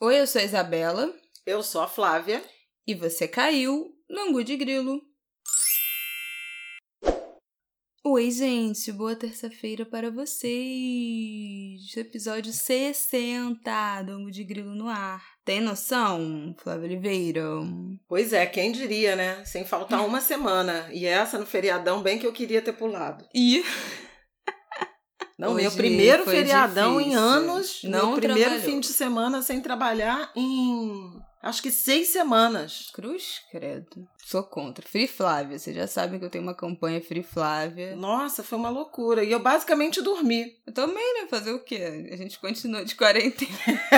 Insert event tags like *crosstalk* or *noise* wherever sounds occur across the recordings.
Oi, eu sou a Isabela. Eu sou a Flávia. E você caiu no Angu de Grilo. Oi, gente, boa terça-feira para vocês. Episódio 60 do Angu de Grilo no ar. Tem noção, Flávia Oliveira? Pois é, quem diria, né? Sem faltar *laughs* uma semana. E essa no feriadão, bem que eu queria ter pulado. E. Não, Hoje meu primeiro feriadão difícil. em anos. Não meu primeiro trabalhou. fim de semana sem trabalhar em. Acho que seis semanas. Cruz, credo. Sou contra. Free Flávia. Vocês já sabem que eu tenho uma campanha Free Flávia. Nossa, foi uma loucura. E eu basicamente dormi. Eu também, né? Fazer o quê? A gente continua de quarentena.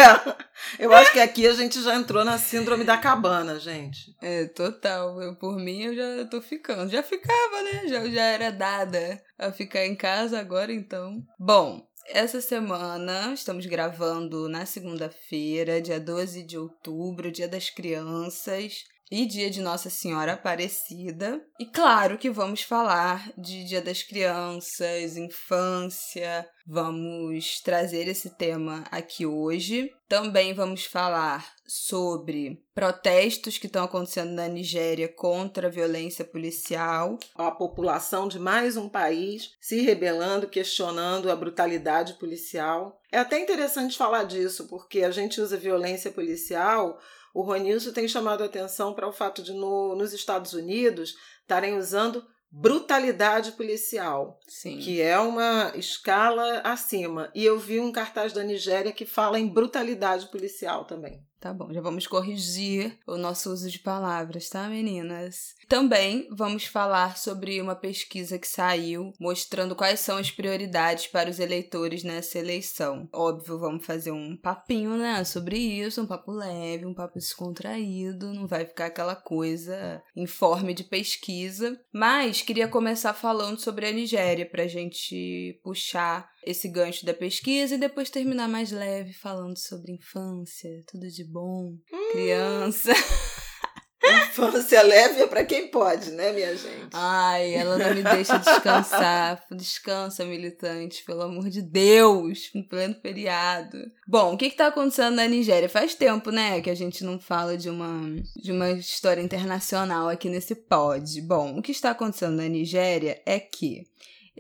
*laughs* eu acho que aqui a gente já entrou na síndrome da cabana, gente. É, total. Eu, por mim, eu já tô ficando. Já ficava, né? Já, já era dada a ficar em casa agora, então. Bom, essa semana estamos gravando na segunda-feira, dia 12 de outubro, dia das crianças. E dia de Nossa Senhora Aparecida. E claro que vamos falar de Dia das Crianças, infância. Vamos trazer esse tema aqui hoje. Também vamos falar sobre protestos que estão acontecendo na Nigéria contra a violência policial. A população de mais um país se rebelando, questionando a brutalidade policial. É até interessante falar disso, porque a gente usa violência policial. O Ronilson tem chamado a atenção para o fato de, no, nos Estados Unidos, estarem usando brutalidade policial, Sim. que é uma escala acima. E eu vi um cartaz da Nigéria que fala em brutalidade policial também. Tá bom, já vamos corrigir o nosso uso de palavras, tá, meninas? Também vamos falar sobre uma pesquisa que saiu mostrando quais são as prioridades para os eleitores nessa eleição. Óbvio, vamos fazer um papinho, né, sobre isso, um papo leve, um papo descontraído, não vai ficar aquela coisa informe de pesquisa. Mas queria começar falando sobre a Nigéria pra gente puxar esse gancho da pesquisa e depois terminar mais leve falando sobre infância, tudo de bom, criança. *laughs* Infância leve é para quem pode, né, minha gente? Ai, ela não me deixa descansar. *laughs* Descansa, militante, pelo amor de Deus, em pleno feriado. Bom, o que que tá acontecendo na Nigéria? Faz tempo, né, que a gente não fala de uma, de uma história internacional aqui nesse pod. Bom, o que está acontecendo na Nigéria é que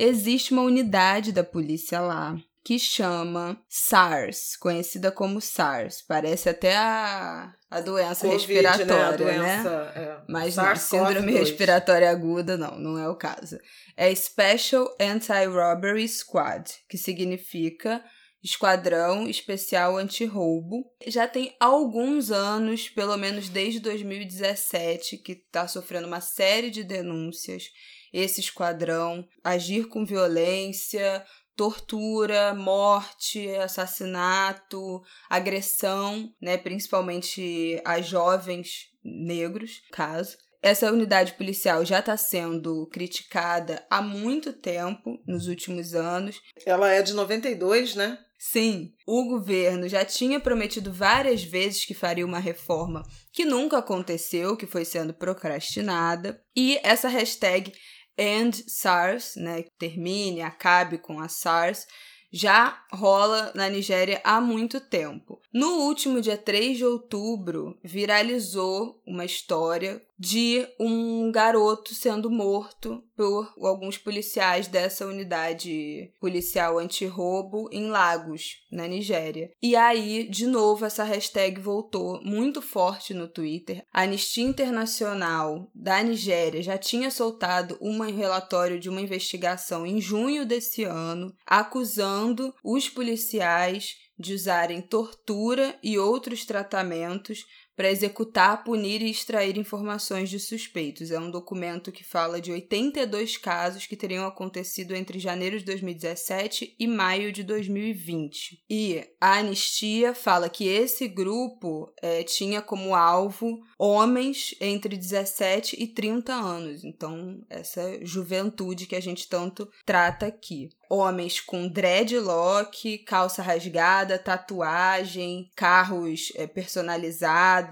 existe uma unidade da polícia lá que chama SARS, conhecida como SARS. Parece até a, a doença Covid, respiratória, né? A né? doença, é. Mas não, SARS-CoV-2. síndrome respiratória aguda, não, não é o caso. É Special Anti-Robbery Squad, que significa Esquadrão Especial Anti-Roubo. Já tem alguns anos, pelo menos desde 2017, que está sofrendo uma série de denúncias. Esse esquadrão agir com violência, tortura, morte, assassinato, agressão, né, principalmente a jovens negros, caso. Essa unidade policial já está sendo criticada há muito tempo, nos últimos anos. Ela é de 92, né? Sim, o governo já tinha prometido várias vezes que faria uma reforma que nunca aconteceu, que foi sendo procrastinada. E essa hashtag End SARS, né, termine, acabe com a SARS, já rola na Nigéria há muito tempo. No último dia 3 de outubro, viralizou uma história de um garoto sendo morto por alguns policiais dessa unidade policial anti-roubo em Lagos, na Nigéria. E aí, de novo, essa hashtag voltou muito forte no Twitter. A Anistia Internacional da Nigéria já tinha soltado um relatório de uma investigação em junho desse ano, acusando os policiais de usarem tortura e outros tratamentos para executar, punir e extrair informações de suspeitos. É um documento que fala de 82 casos que teriam acontecido entre janeiro de 2017 e maio de 2020. E a anistia fala que esse grupo eh, tinha como alvo homens entre 17 e 30 anos. Então, essa juventude que a gente tanto trata aqui homens com dreadlock, calça rasgada, tatuagem, carros é, personalizados,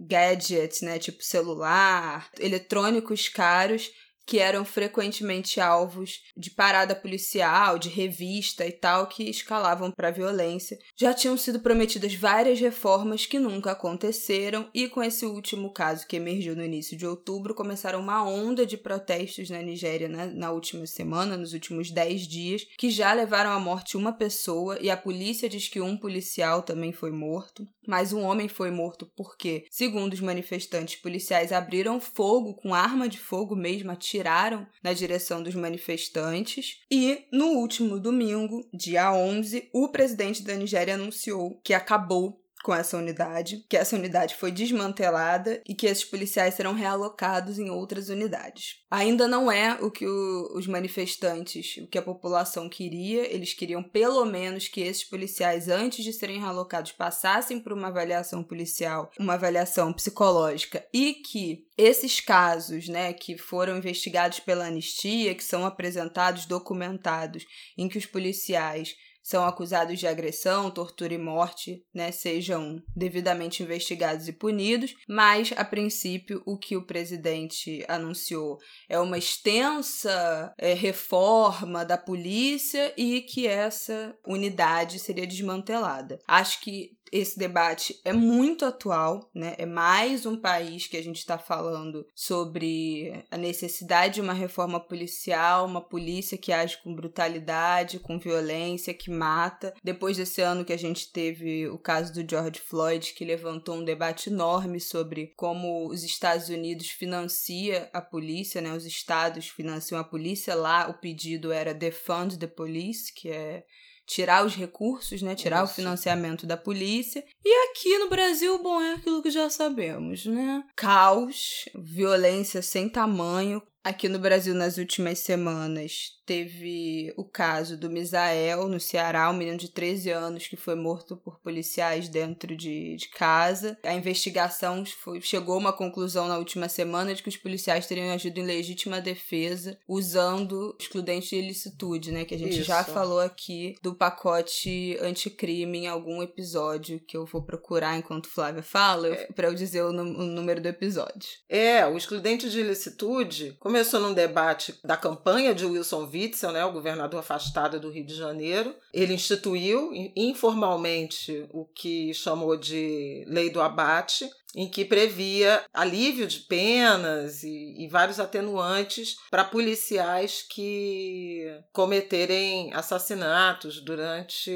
gadgets, né, tipo celular, eletrônicos caros, que eram frequentemente alvos de parada policial, de revista e tal, que escalavam para violência. Já tinham sido prometidas várias reformas que nunca aconteceram, e com esse último caso que emergiu no início de outubro, começaram uma onda de protestos na Nigéria na, na última semana, nos últimos 10 dias, que já levaram à morte uma pessoa, e a polícia diz que um policial também foi morto. Mas um homem foi morto porque, segundo os manifestantes, policiais abriram fogo com arma de fogo mesmo, atiraram na direção dos manifestantes. E no último domingo, dia 11, o presidente da Nigéria anunciou que acabou com essa unidade, que essa unidade foi desmantelada e que esses policiais serão realocados em outras unidades. Ainda não é o que o, os manifestantes, o que a população queria, eles queriam pelo menos que esses policiais, antes de serem realocados, passassem por uma avaliação policial, uma avaliação psicológica e que esses casos, né, que foram investigados pela anistia, que são apresentados, documentados, em que os policiais são acusados de agressão, tortura e morte, né, sejam devidamente investigados e punidos, mas a princípio o que o presidente anunciou é uma extensa é, reforma da polícia e que essa unidade seria desmantelada. Acho que esse debate é muito atual, né? É mais um país que a gente está falando sobre a necessidade de uma reforma policial, uma polícia que age com brutalidade, com violência, que mata. Depois desse ano que a gente teve o caso do George Floyd, que levantou um debate enorme sobre como os Estados Unidos financia a polícia, né? Os estados financiam a polícia. Lá o pedido era defund the police, que é tirar os recursos, né? Tirar Isso. o financiamento da polícia. E aqui no Brasil, bom, é aquilo que já sabemos, né? Caos, violência sem tamanho. Aqui no Brasil, nas últimas semanas, teve o caso do Misael, no Ceará, um menino de 13 anos que foi morto por policiais dentro de, de casa. A investigação foi, chegou a uma conclusão na última semana de que os policiais teriam agido em legítima defesa usando excludente de ilicitude, né? Que a gente Isso. já falou aqui do pacote anticrime em algum episódio que eu vou procurar enquanto Flávia fala, é. para eu dizer o, o, número do episódio. É, o excludente de ilicitude começou num debate da campanha de Wilson Witzel, né, o governador afastado do Rio de Janeiro. Ele instituiu informalmente o que chamou de Lei do Abate, em que previa alívio de penas e, e vários atenuantes para policiais que cometerem assassinatos durante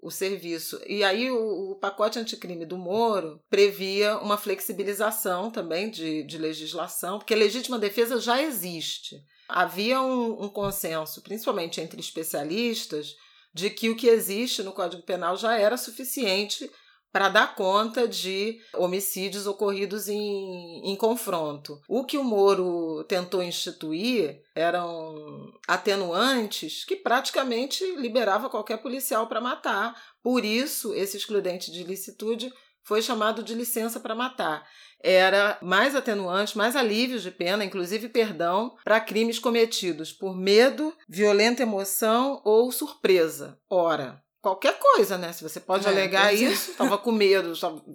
o serviço. E aí o, o pacote anticrime do Moro previa uma flexibilização também de, de legislação, porque legítima defesa já existe havia um, um consenso, principalmente entre especialistas, de que o que existe no Código Penal já era suficiente para dar conta de homicídios ocorridos em, em confronto. O que o Moro tentou instituir eram atenuantes que praticamente liberava qualquer policial para matar. Por isso, esse excludente de ilicitude foi chamado de licença para matar era mais atenuante, mais alívios de pena, inclusive perdão, para crimes cometidos por medo, violenta emoção ou surpresa. Ora, qualquer coisa, né? Se você pode é, alegar isso, estava com medo,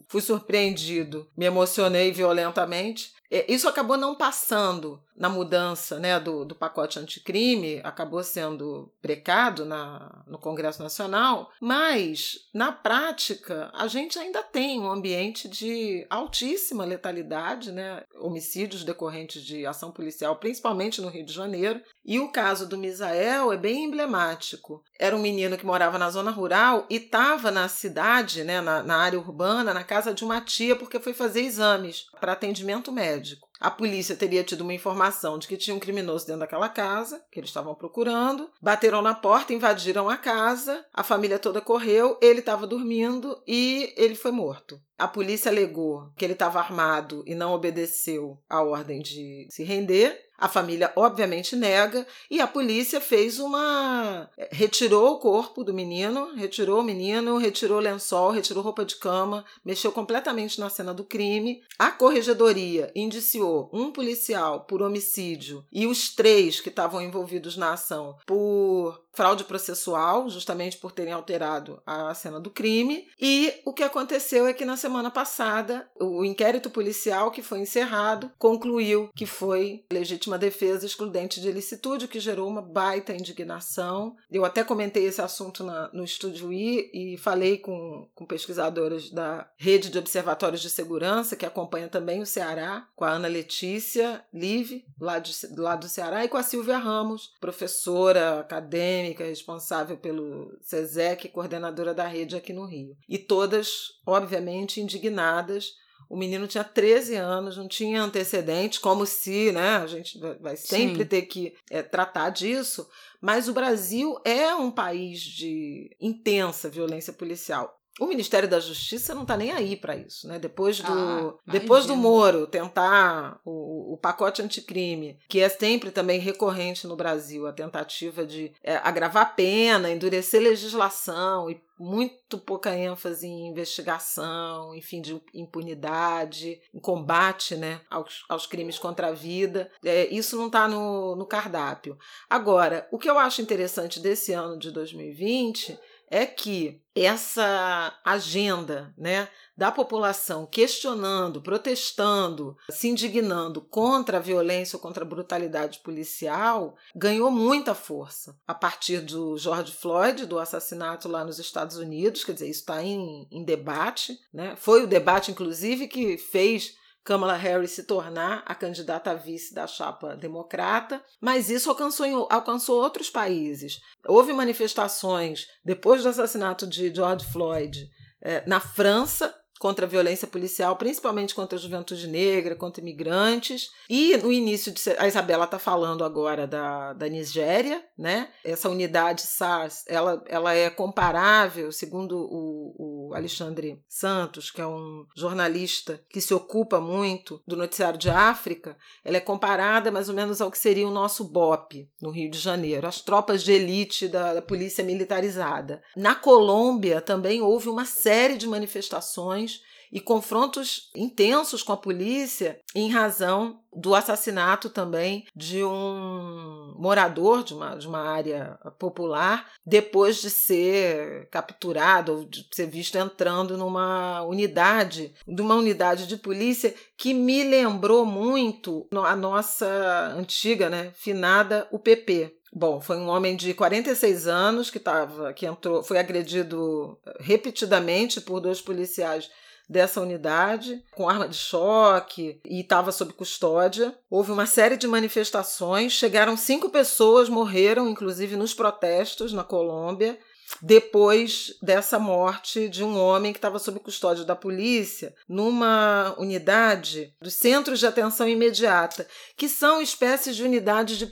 fui surpreendido, me emocionei violentamente. É, isso acabou não passando na mudança né, do, do pacote anticrime, acabou sendo precado na, no Congresso Nacional, mas, na prática, a gente ainda tem um ambiente de altíssima letalidade, né, homicídios decorrentes de ação policial, principalmente no Rio de Janeiro. E o caso do Misael é bem emblemático. Era um menino que morava na zona rural e estava na cidade, né, na, na área urbana, na casa de uma tia, porque foi fazer exames para atendimento médico. A polícia teria tido uma informação de que tinha um criminoso dentro daquela casa, que eles estavam procurando. Bateram na porta, invadiram a casa, a família toda correu, ele estava dormindo e ele foi morto. A polícia alegou que ele estava armado e não obedeceu a ordem de se render. A família obviamente nega e a polícia fez uma eh, retirou o corpo do menino, retirou o menino, retirou o lençol, retirou roupa de cama, mexeu completamente na cena do crime. A corregedoria indiciou um policial por homicídio e os três que estavam envolvidos na ação por fraude processual, justamente por terem alterado a cena do crime. E o que aconteceu é que na semana passada, o inquérito policial que foi encerrado concluiu que foi legítima defesa excludente de ilicitude, o que gerou uma baita indignação. Eu até comentei esse assunto na, no Estúdio I e falei com, com pesquisadoras da Rede de Observatórios de Segurança, que acompanha também o Ceará, com a Ana Letícia Live, lá, lá do Ceará, e com a Silvia Ramos, professora acadêmica, responsável pelo SESEC, coordenadora da rede aqui no Rio. E todas, obviamente, indignadas o menino tinha 13 anos, não tinha antecedentes, como se, né, a gente vai sempre Sim. ter que é, tratar disso, mas o Brasil é um país de intensa violência policial. O Ministério da Justiça não está nem aí para isso, né? Depois do, ah, depois do Moro tentar o, o, pacote anticrime, que é sempre também recorrente no Brasil, a tentativa de é, agravar a pena, endurecer legislação e muito pouca ênfase em investigação, enfim, de impunidade, em combate né, aos, aos crimes contra a vida. É, isso não está no, no cardápio. Agora, o que eu acho interessante desse ano de 2020 é que essa agenda né, da população questionando, protestando, se indignando contra a violência ou contra a brutalidade policial ganhou muita força a partir do George Floyd, do assassinato lá nos Estados Unidos. Quer dizer, isso está em, em debate. Né? Foi o debate, inclusive, que fez Kamala Harris se tornar a candidata a vice da chapa democrata, mas isso alcançou, alcançou outros países. Houve manifestações depois do assassinato de George Floyd eh, na França, contra a violência policial, principalmente contra a juventude negra, contra imigrantes. E no início de a Isabela está falando agora da, da Nigéria, né? Essa unidade SARS, ela, ela é comparável, segundo o, o Alexandre Santos, que é um jornalista que se ocupa muito do noticiário de África, ela é comparada mais ou menos ao que seria o nosso BOP no Rio de Janeiro, as tropas de elite da, da polícia militarizada. Na Colômbia também houve uma série de manifestações e confrontos intensos com a polícia em razão do assassinato também de um morador de uma, de uma área popular depois de ser capturado ou de ser visto entrando numa unidade, de uma unidade de polícia que me lembrou muito a nossa antiga, né, finada UPP, Bom, foi um homem de 46 anos que tava, que entrou, foi agredido repetidamente por dois policiais dessa unidade com arma de choque e estava sob custódia. Houve uma série de manifestações, chegaram cinco pessoas, morreram, inclusive nos protestos na Colômbia depois dessa morte de um homem que estava sob custódia da polícia numa unidade dos centros de atenção imediata, que são espécies de unidades de,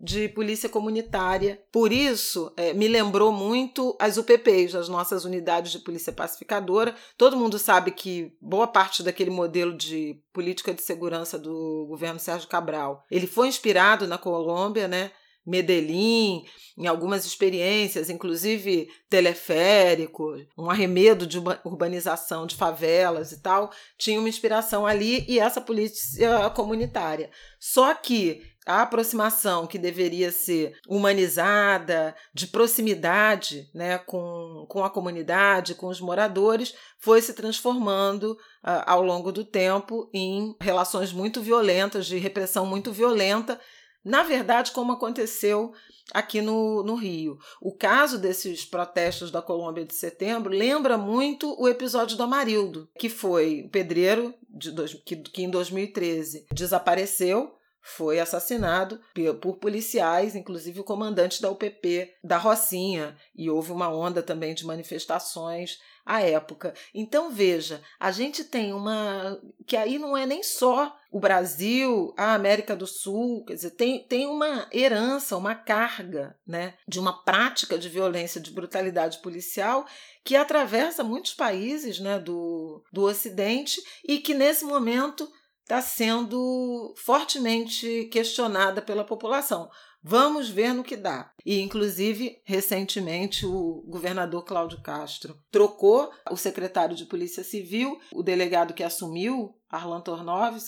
de polícia comunitária. Por isso, é, me lembrou muito as UPPs, as nossas unidades de polícia pacificadora. Todo mundo sabe que boa parte daquele modelo de política de segurança do governo Sérgio Cabral, ele foi inspirado na Colômbia, né? Medellín, em algumas experiências, inclusive teleférico, um arremedo de urbanização de favelas e tal, tinha uma inspiração ali e essa polícia comunitária. Só que a aproximação que deveria ser humanizada, de proximidade né, com, com a comunidade, com os moradores, foi se transformando uh, ao longo do tempo em relações muito violentas, de repressão muito violenta na verdade, como aconteceu aqui no, no Rio. O caso desses protestos da Colômbia de setembro lembra muito o episódio do Amarildo, que foi o pedreiro dois, que, que em 2013 desapareceu foi assassinado por policiais, inclusive o comandante da UPP da Rocinha, e houve uma onda também de manifestações à época. Então veja, a gente tem uma que aí não é nem só o Brasil, a América do Sul, quer dizer, tem, tem uma herança, uma carga, né, de uma prática de violência, de brutalidade policial que atravessa muitos países, né, do, do Ocidente e que nesse momento está sendo fortemente questionada pela população. Vamos ver no que dá. E, inclusive, recentemente, o governador Cláudio Castro trocou o secretário de Polícia Civil, o delegado que assumiu, Arlan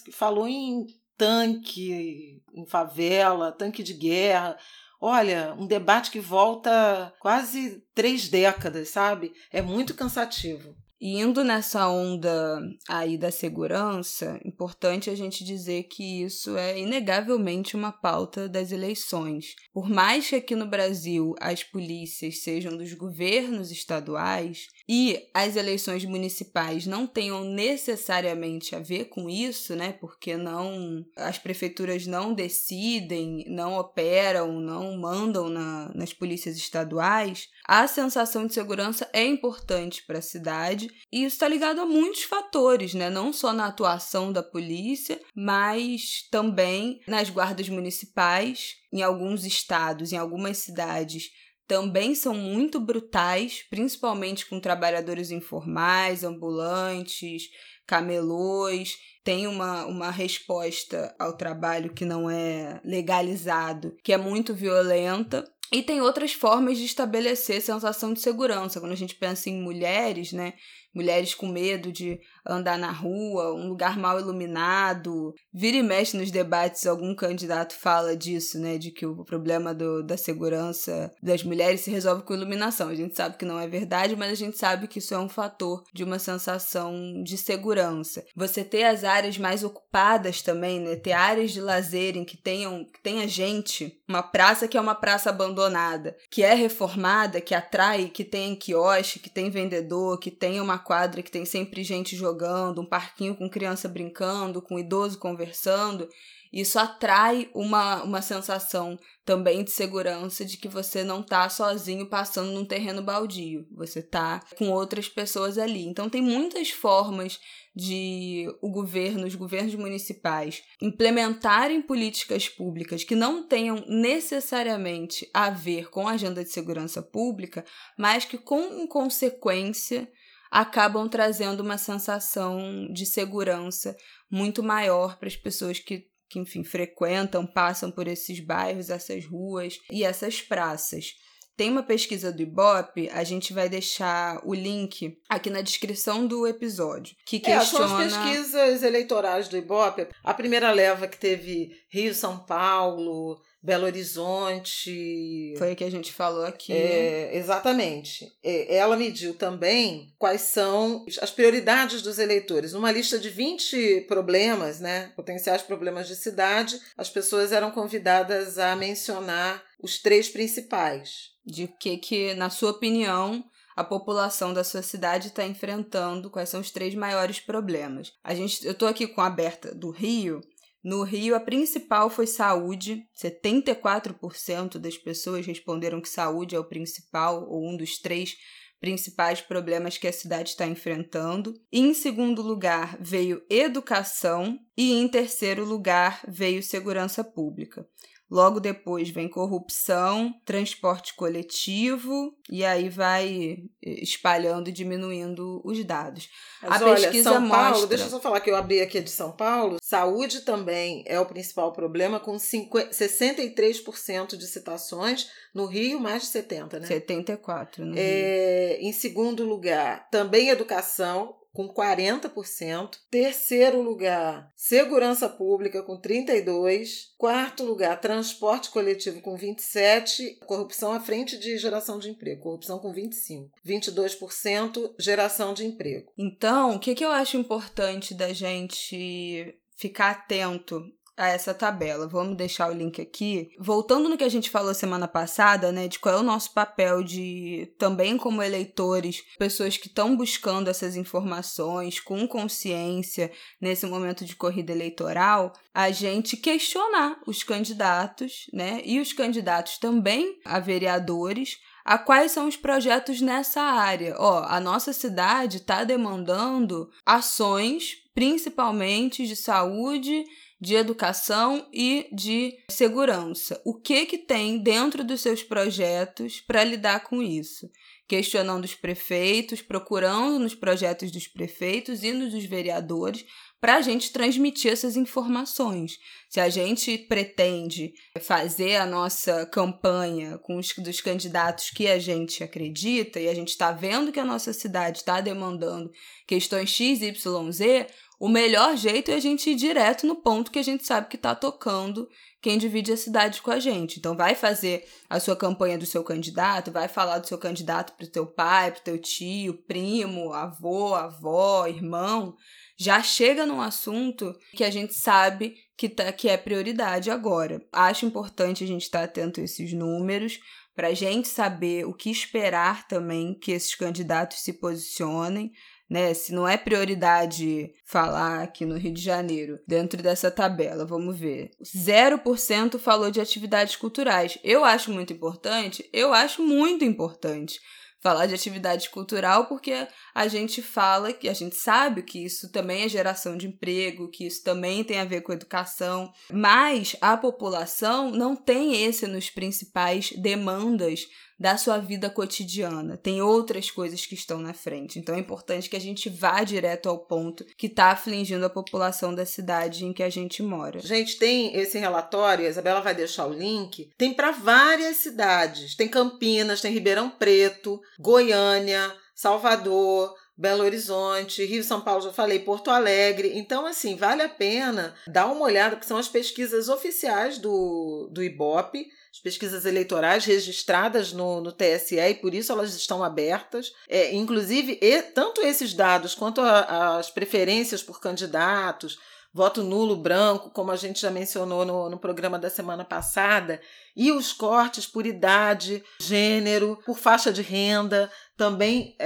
que falou em tanque, em favela, tanque de guerra, olha, um debate que volta quase três décadas, sabe? É muito cansativo. E indo nessa onda aí da segurança, importante a gente dizer que isso é inegavelmente uma pauta das eleições. Por mais que aqui no Brasil as polícias sejam dos governos estaduais, e as eleições municipais não tenham necessariamente a ver com isso, né? Porque não as prefeituras não decidem, não operam, não mandam na, nas polícias estaduais, a sensação de segurança é importante para a cidade e isso está ligado a muitos fatores, né? Não só na atuação da polícia, mas também nas guardas municipais. Em alguns estados, em algumas cidades, também são muito brutais, principalmente com trabalhadores informais, ambulantes, camelôs. Tem uma, uma resposta ao trabalho que não é legalizado, que é muito violenta. E tem outras formas de estabelecer sensação de segurança. Quando a gente pensa em mulheres, né? Mulheres com medo de andar na rua, um lugar mal iluminado. Vira e mexe nos debates, algum candidato fala disso, né? De que o problema do, da segurança das mulheres se resolve com iluminação. A gente sabe que não é verdade, mas a gente sabe que isso é um fator de uma sensação de segurança. Você ter as áreas mais ocupadas também, né? Ter áreas de lazer em que tenham que tenha gente, uma praça que é uma praça abandonada, que é reformada, que atrai, que tem quiosque, que tem vendedor, que tem uma quadra que tem sempre gente jogando jogando, um parquinho com criança brincando, com idoso conversando, isso atrai uma, uma sensação também de segurança de que você não está sozinho passando num terreno baldio, você está com outras pessoas ali. Então tem muitas formas de o governo, os governos municipais implementarem políticas públicas que não tenham necessariamente a ver com a agenda de segurança pública, mas que com consequência acabam trazendo uma sensação de segurança muito maior para as pessoas que, que, enfim, frequentam, passam por esses bairros, essas ruas e essas praças. Tem uma pesquisa do Ibope, a gente vai deixar o link aqui na descrição do episódio, que questiona... É, são as pesquisas eleitorais do Ibope. A primeira leva que teve Rio, São Paulo, Belo Horizonte. Foi o que a gente falou aqui. É, exatamente. É, ela mediu também quais são as prioridades dos eleitores. Uma lista de 20 problemas, né, potenciais problemas de cidade, as pessoas eram convidadas a mencionar os três principais. De que, que na sua opinião, a população da sua cidade está enfrentando, quais são os três maiores problemas. A gente, eu estou aqui com a Berta do Rio no Rio, a principal foi saúde. 74% das pessoas responderam que saúde é o principal ou um dos três principais problemas que a cidade está enfrentando. Em segundo lugar, veio educação. E em terceiro lugar, veio segurança pública. Logo depois vem corrupção, transporte coletivo e aí vai eh, espalhando e diminuindo os dados. Mas a olha, pesquisa São Paulo, mostra... deixa eu só falar que eu abri aqui de São Paulo. Saúde também é o principal problema, com 50, 63% de citações. No Rio, mais de 70, né? 74, no é, Rio. Em segundo lugar, também educação, com 40%. Terceiro lugar, segurança pública com 32. Quarto lugar, transporte coletivo com 27. Corrupção à frente de geração de emprego. Corrupção com 25. 22% geração de emprego. Então, o que, que eu acho importante da gente ficar atento a essa tabela. Vamos deixar o link aqui. Voltando no que a gente falou semana passada, né, de qual é o nosso papel de também como eleitores, pessoas que estão buscando essas informações com consciência nesse momento de corrida eleitoral, a gente questionar os candidatos, né, e os candidatos também a vereadores a quais são os projetos nessa área. Ó, a nossa cidade está demandando ações, principalmente de saúde de educação e de segurança. O que que tem dentro dos seus projetos para lidar com isso? Questionando os prefeitos, procurando nos projetos dos prefeitos e nos dos vereadores para a gente transmitir essas informações. Se a gente pretende fazer a nossa campanha com os dos candidatos que a gente acredita e a gente está vendo que a nossa cidade está demandando questões X, Y, Z, o melhor jeito é a gente ir direto no ponto que a gente sabe que está tocando quem divide a cidade com a gente. Então, vai fazer a sua campanha do seu candidato, vai falar do seu candidato para o teu pai, para o teu tio, primo, avô, avó, irmão. Já chega num assunto que a gente sabe que, tá, que é prioridade agora. Acho importante a gente estar tá atento a esses números, para a gente saber o que esperar também que esses candidatos se posicionem né? Se não é prioridade falar aqui no Rio de Janeiro, dentro dessa tabela, vamos ver. 0% falou de atividades culturais. Eu acho muito importante, eu acho muito importante falar de atividade cultural porque a gente fala que a gente sabe que isso também é geração de emprego, que isso também tem a ver com educação, mas a população não tem esse nos principais demandas da sua vida cotidiana. Tem outras coisas que estão na frente. Então é importante que a gente vá direto ao ponto que está afligindo a população da cidade em que a gente mora. Gente, tem esse relatório, a Isabela vai deixar o link, tem para várias cidades. Tem Campinas, tem Ribeirão Preto, Goiânia, Salvador, Belo Horizonte, Rio São Paulo, já falei, Porto Alegre. Então, assim, vale a pena dar uma olhada, que são as pesquisas oficiais do, do IBOP as pesquisas eleitorais registradas no, no TSE e por isso elas estão abertas. É, inclusive, e, tanto esses dados quanto a, as preferências por candidatos, voto nulo, branco, como a gente já mencionou no, no programa da semana passada, e os cortes por idade, gênero, por faixa de renda, também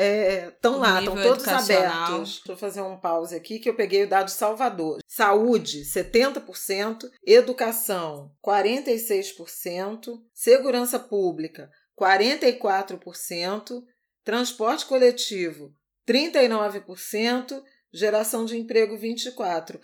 estão é, lá, estão todos abertos. Deixa eu fazer um pause aqui que eu peguei o dado de Salvador. Saúde, 70%, educação, 46%, segurança pública, 44%, transporte coletivo, 39%, geração de emprego, 24%.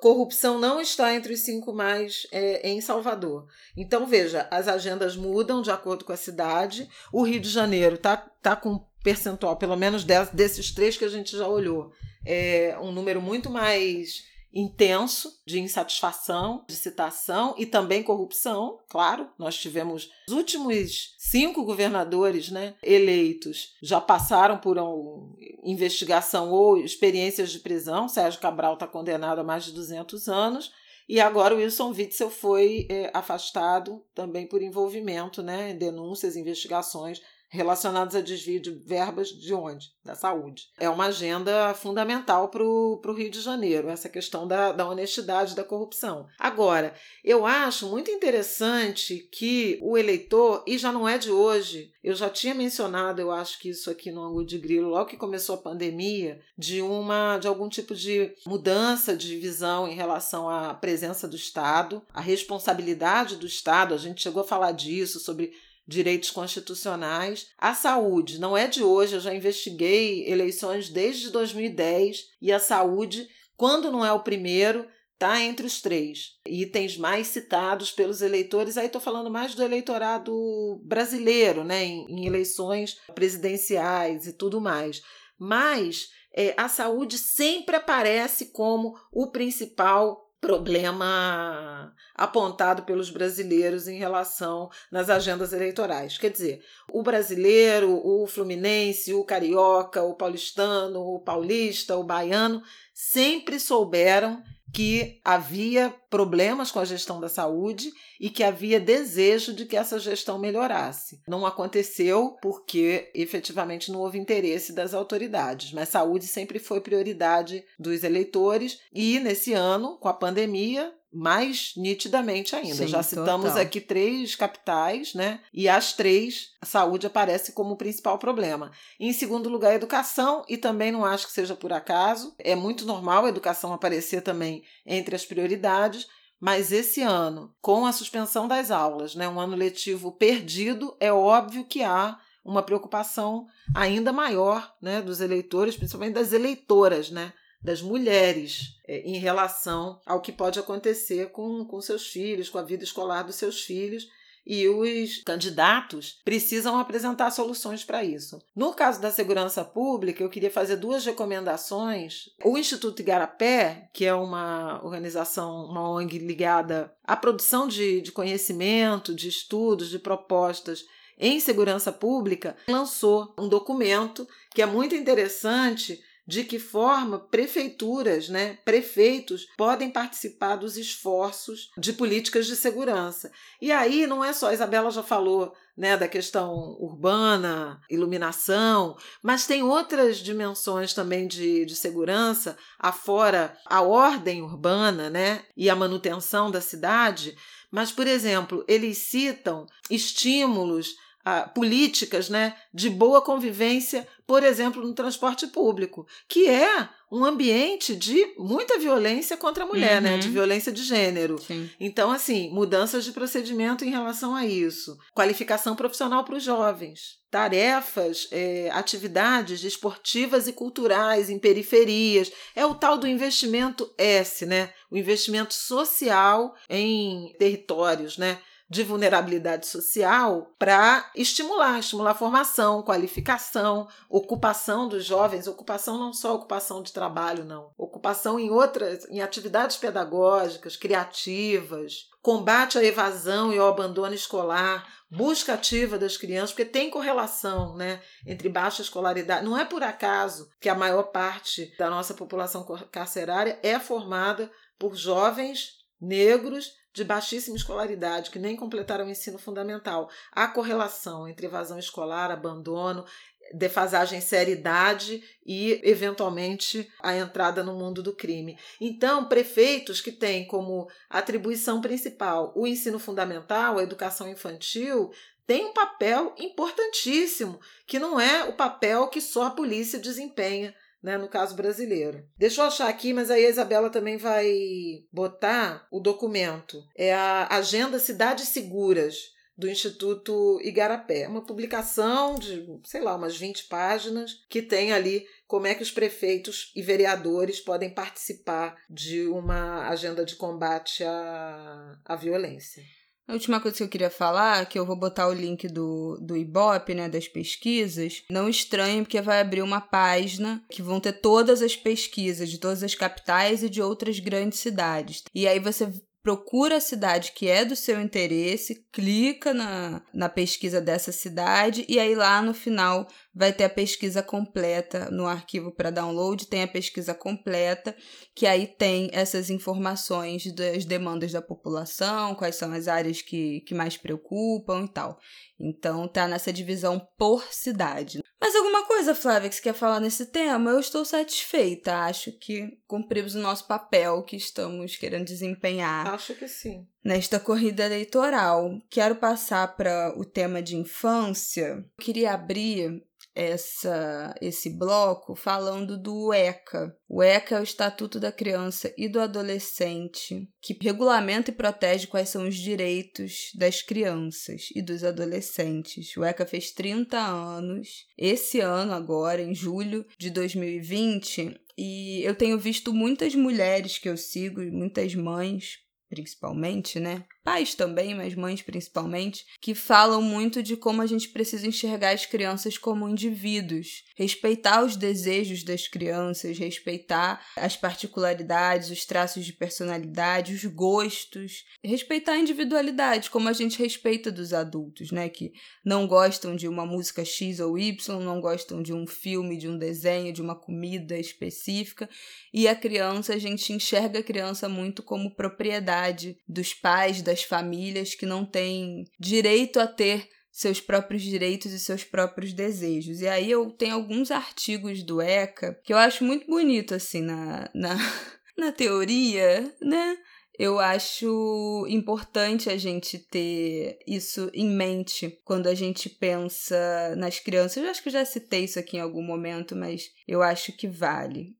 Corrupção não está entre os cinco mais é, em Salvador. Então, veja, as agendas mudam de acordo com a cidade. O Rio de Janeiro está tá com percentual, pelo menos desses três que a gente já olhou, é um número muito mais intenso de insatisfação, de citação e também corrupção, claro. Nós tivemos os últimos cinco governadores né, eleitos já passaram por uma investigação ou experiências de prisão. Sérgio Cabral está condenado a mais de 200 anos. E agora o Wilson Witzel foi é, afastado também por envolvimento né, em denúncias, investigações relacionados a desvio de verbas de onde? Da saúde. É uma agenda fundamental para o Rio de Janeiro, essa questão da, da honestidade, da corrupção. Agora, eu acho muito interessante que o eleitor, e já não é de hoje, eu já tinha mencionado, eu acho que isso aqui no ângulo de grilo, logo que começou a pandemia, de uma de algum tipo de mudança de visão em relação à presença do Estado, a responsabilidade do Estado, a gente chegou a falar disso, sobre direitos constitucionais. A saúde não é de hoje, eu já investiguei eleições desde 2010 e a saúde, quando não é o primeiro, está entre os três itens mais citados pelos eleitores. Aí estou falando mais do eleitorado brasileiro, né, em, em eleições presidenciais e tudo mais. Mas é, a saúde sempre aparece como o principal problema apontado pelos brasileiros em relação nas agendas eleitorais. Quer dizer, o brasileiro, o fluminense, o carioca, o paulistano, o paulista, o baiano sempre souberam que havia problemas com a gestão da saúde e que havia desejo de que essa gestão melhorasse. Não aconteceu porque efetivamente não houve interesse das autoridades, mas saúde sempre foi prioridade dos eleitores e nesse ano, com a pandemia, mais nitidamente ainda. Sim, Já citamos total. aqui três capitais, né? E as três, a saúde aparece como o principal problema. em segundo lugar, a educação, e também não acho que seja por acaso. É muito normal a educação aparecer também entre as prioridades. Mas esse ano, com a suspensão das aulas, né, um ano letivo perdido, é óbvio que há uma preocupação ainda maior né, dos eleitores, principalmente das eleitoras, né? Das mulheres é, em relação ao que pode acontecer com, com seus filhos, com a vida escolar dos seus filhos. E os candidatos precisam apresentar soluções para isso. No caso da segurança pública, eu queria fazer duas recomendações. O Instituto Igarapé, que é uma organização, uma ONG ligada à produção de, de conhecimento, de estudos, de propostas em segurança pública, lançou um documento que é muito interessante de que forma prefeituras, né, prefeitos podem participar dos esforços de políticas de segurança. E aí não é só, a Isabela já falou né, da questão urbana, iluminação, mas tem outras dimensões também de, de segurança, afora a ordem urbana né, e a manutenção da cidade. Mas, por exemplo, eles citam estímulos ah, políticas né, de boa convivência, por exemplo, no transporte público, que é um ambiente de muita violência contra a mulher, uhum. né, de uhum. violência de gênero. Sim. Então, assim, mudanças de procedimento em relação a isso, qualificação profissional para os jovens, tarefas, é, atividades esportivas e culturais em periferias. É o tal do investimento S, né? O investimento social em territórios, né? De vulnerabilidade social para estimular, estimular a formação, qualificação, ocupação dos jovens, ocupação não só ocupação de trabalho, não, ocupação em outras, em atividades pedagógicas, criativas, combate à evasão e ao abandono escolar, busca ativa das crianças, porque tem correlação né, entre baixa escolaridade. Não é por acaso que a maior parte da nossa população carcerária é formada por jovens negros de baixíssima escolaridade, que nem completaram o ensino fundamental. Há correlação entre evasão escolar, abandono, defasagem seriedade e, eventualmente, a entrada no mundo do crime. Então, prefeitos que têm como atribuição principal o ensino fundamental, a educação infantil, têm um papel importantíssimo, que não é o papel que só a polícia desempenha né, no caso brasileiro. Deixa eu achar aqui, mas aí a Isabela também vai botar o documento. É a Agenda Cidades Seguras do Instituto Igarapé. É uma publicação de, sei lá, umas 20 páginas que tem ali como é que os prefeitos e vereadores podem participar de uma agenda de combate à, à violência. A última coisa que eu queria falar, que eu vou botar o link do, do Ibope, né, das pesquisas. Não estranhe, porque vai abrir uma página que vão ter todas as pesquisas de todas as capitais e de outras grandes cidades. E aí você procura a cidade que é do seu interesse, clica na, na pesquisa dessa cidade e aí lá no final vai ter a pesquisa completa no arquivo para download, tem a pesquisa completa, que aí tem essas informações das demandas da população, quais são as áreas que, que mais preocupam e tal. Então tá nessa divisão por cidade. Mas alguma coisa, Flávia, que você quer falar nesse tema? Eu estou satisfeita. Acho que cumprimos o nosso papel que estamos querendo desempenhar. Acho que sim. Nesta corrida eleitoral. Quero passar para o tema de infância. Eu queria abrir essa esse bloco falando do ECA. O ECA é o Estatuto da Criança e do Adolescente, que regulamenta e protege quais são os direitos das crianças e dos adolescentes. O ECA fez 30 anos. Esse ano agora, em julho de 2020, e eu tenho visto muitas mulheres que eu sigo, muitas mães, principalmente, né? pais também, mas mães principalmente, que falam muito de como a gente precisa enxergar as crianças como indivíduos, respeitar os desejos das crianças, respeitar as particularidades, os traços de personalidade, os gostos, respeitar a individualidade, como a gente respeita dos adultos, né, que não gostam de uma música X ou Y, não gostam de um filme, de um desenho, de uma comida específica, e a criança, a gente enxerga a criança muito como propriedade dos pais, das famílias que não têm direito a ter seus próprios direitos e seus próprios desejos. E aí eu tenho alguns artigos do ECA que eu acho muito bonito, assim, na, na, *laughs* na teoria, né? Eu acho importante a gente ter isso em mente quando a gente pensa nas crianças. Eu acho que eu já citei isso aqui em algum momento, mas eu acho que vale.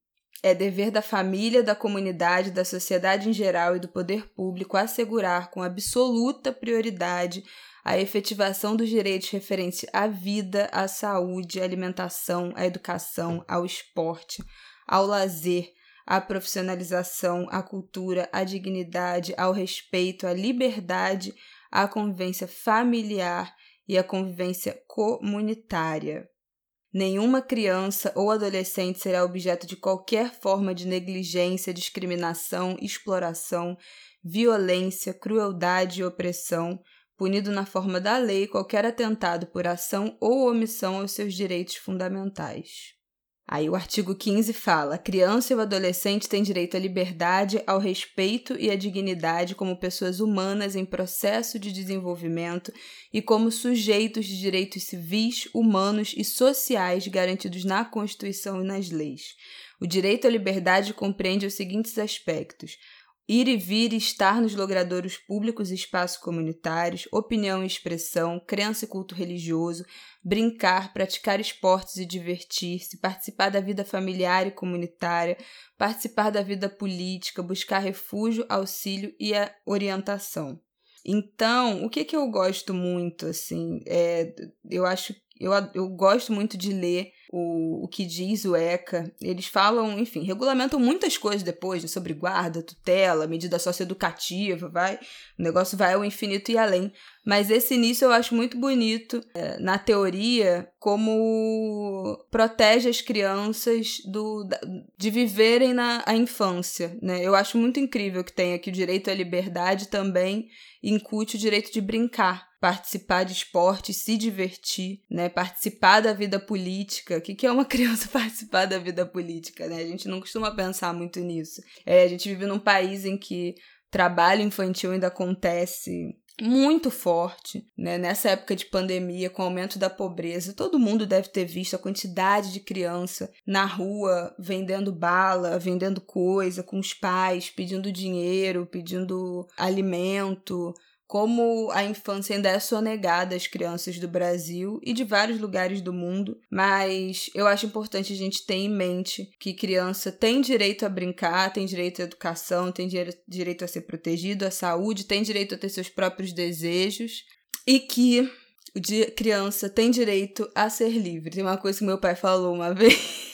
É dever da família, da comunidade, da sociedade em geral e do poder público assegurar com absoluta prioridade a efetivação dos direitos referentes à vida, à saúde, à alimentação, à educação, ao esporte, ao lazer, à profissionalização, à cultura, à dignidade, ao respeito, à liberdade, à convivência familiar e à convivência comunitária. Nenhuma criança ou adolescente será objeto de qualquer forma de negligência, discriminação, exploração, violência, crueldade e opressão, punido na forma da lei qualquer atentado por ação ou omissão aos seus direitos fundamentais. Aí o artigo 15 fala: a criança e o adolescente têm direito à liberdade, ao respeito e à dignidade como pessoas humanas em processo de desenvolvimento e como sujeitos de direitos civis, humanos e sociais garantidos na Constituição e nas leis. O direito à liberdade compreende os seguintes aspectos: ir e vir e estar nos logradouros públicos e espaços comunitários, opinião e expressão, crença e culto religioso, brincar, praticar esportes e divertir-se, participar da vida familiar e comunitária, participar da vida política, buscar refúgio, auxílio e orientação. Então, o que, que eu gosto muito, assim, é, eu acho, eu, eu gosto muito de ler o, o que diz o ECA. Eles falam, enfim, regulamentam muitas coisas depois né, sobre guarda, tutela, medida socioeducativa, vai. O negócio vai ao infinito e além. Mas esse início eu acho muito bonito, é, na teoria, como protege as crianças do, de viverem na a infância. Né? Eu acho muito incrível que tenha aqui o direito à liberdade também incute o direito de brincar participar de esporte, se divertir, né? Participar da vida política. O que, que é uma *laughs* criança participar da vida política, né? A gente não costuma pensar muito nisso. É, a gente vive num país em que trabalho infantil ainda acontece muito forte, né? Nessa época de pandemia, com o aumento da pobreza, todo mundo deve ter visto a quantidade de criança na rua vendendo bala, vendendo coisa com os pais, pedindo dinheiro, pedindo alimento, como a infância ainda é sonegada às crianças do Brasil e de vários lugares do mundo, mas eu acho importante a gente ter em mente que criança tem direito a brincar, tem direito à educação, tem direito a ser protegido, à saúde, tem direito a ter seus próprios desejos e que criança tem direito a ser livre. Tem uma coisa que meu pai falou uma *laughs* vez.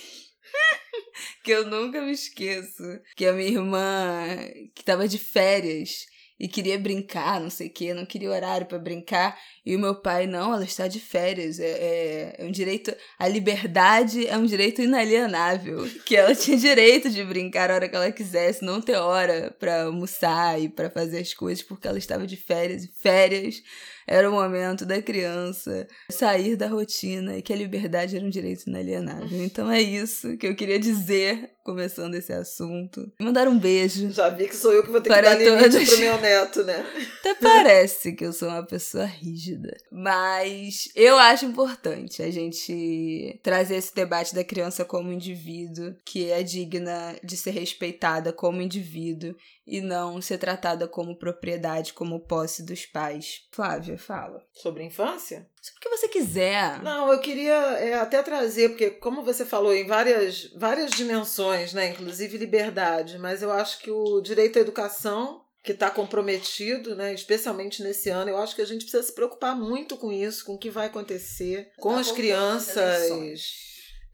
que eu nunca me esqueço. Que a minha irmã, que estava de férias, e queria brincar, não sei o que, não queria horário para brincar. E o meu pai, não, ela está de férias, é, é, é, um direito, a liberdade é um direito inalienável, *laughs* que ela tinha direito de brincar a hora que ela quisesse, não ter hora para almoçar e para fazer as coisas, porque ela estava de férias, e férias era o momento da criança sair da rotina e que a liberdade era um direito inalienável. Então é isso que eu queria dizer, começando esse assunto. Mandar um beijo. Já vi que sou eu que vou ter que dar limite todos. pro meu neto, né? Até parece que eu sou uma pessoa rígida. Mas eu acho importante a gente trazer esse debate da criança como indivíduo, que é digna de ser respeitada como indivíduo e não ser tratada como propriedade, como posse dos pais. Flávia, fala. Sobre infância? Sobre o que você quiser. Não, eu queria é, até trazer, porque como você falou, em várias, várias dimensões, né? Inclusive liberdade, mas eu acho que o direito à educação que está comprometido, né? Especialmente nesse ano, eu acho que a gente precisa se preocupar muito com isso, com o que vai acontecer com tá as crianças.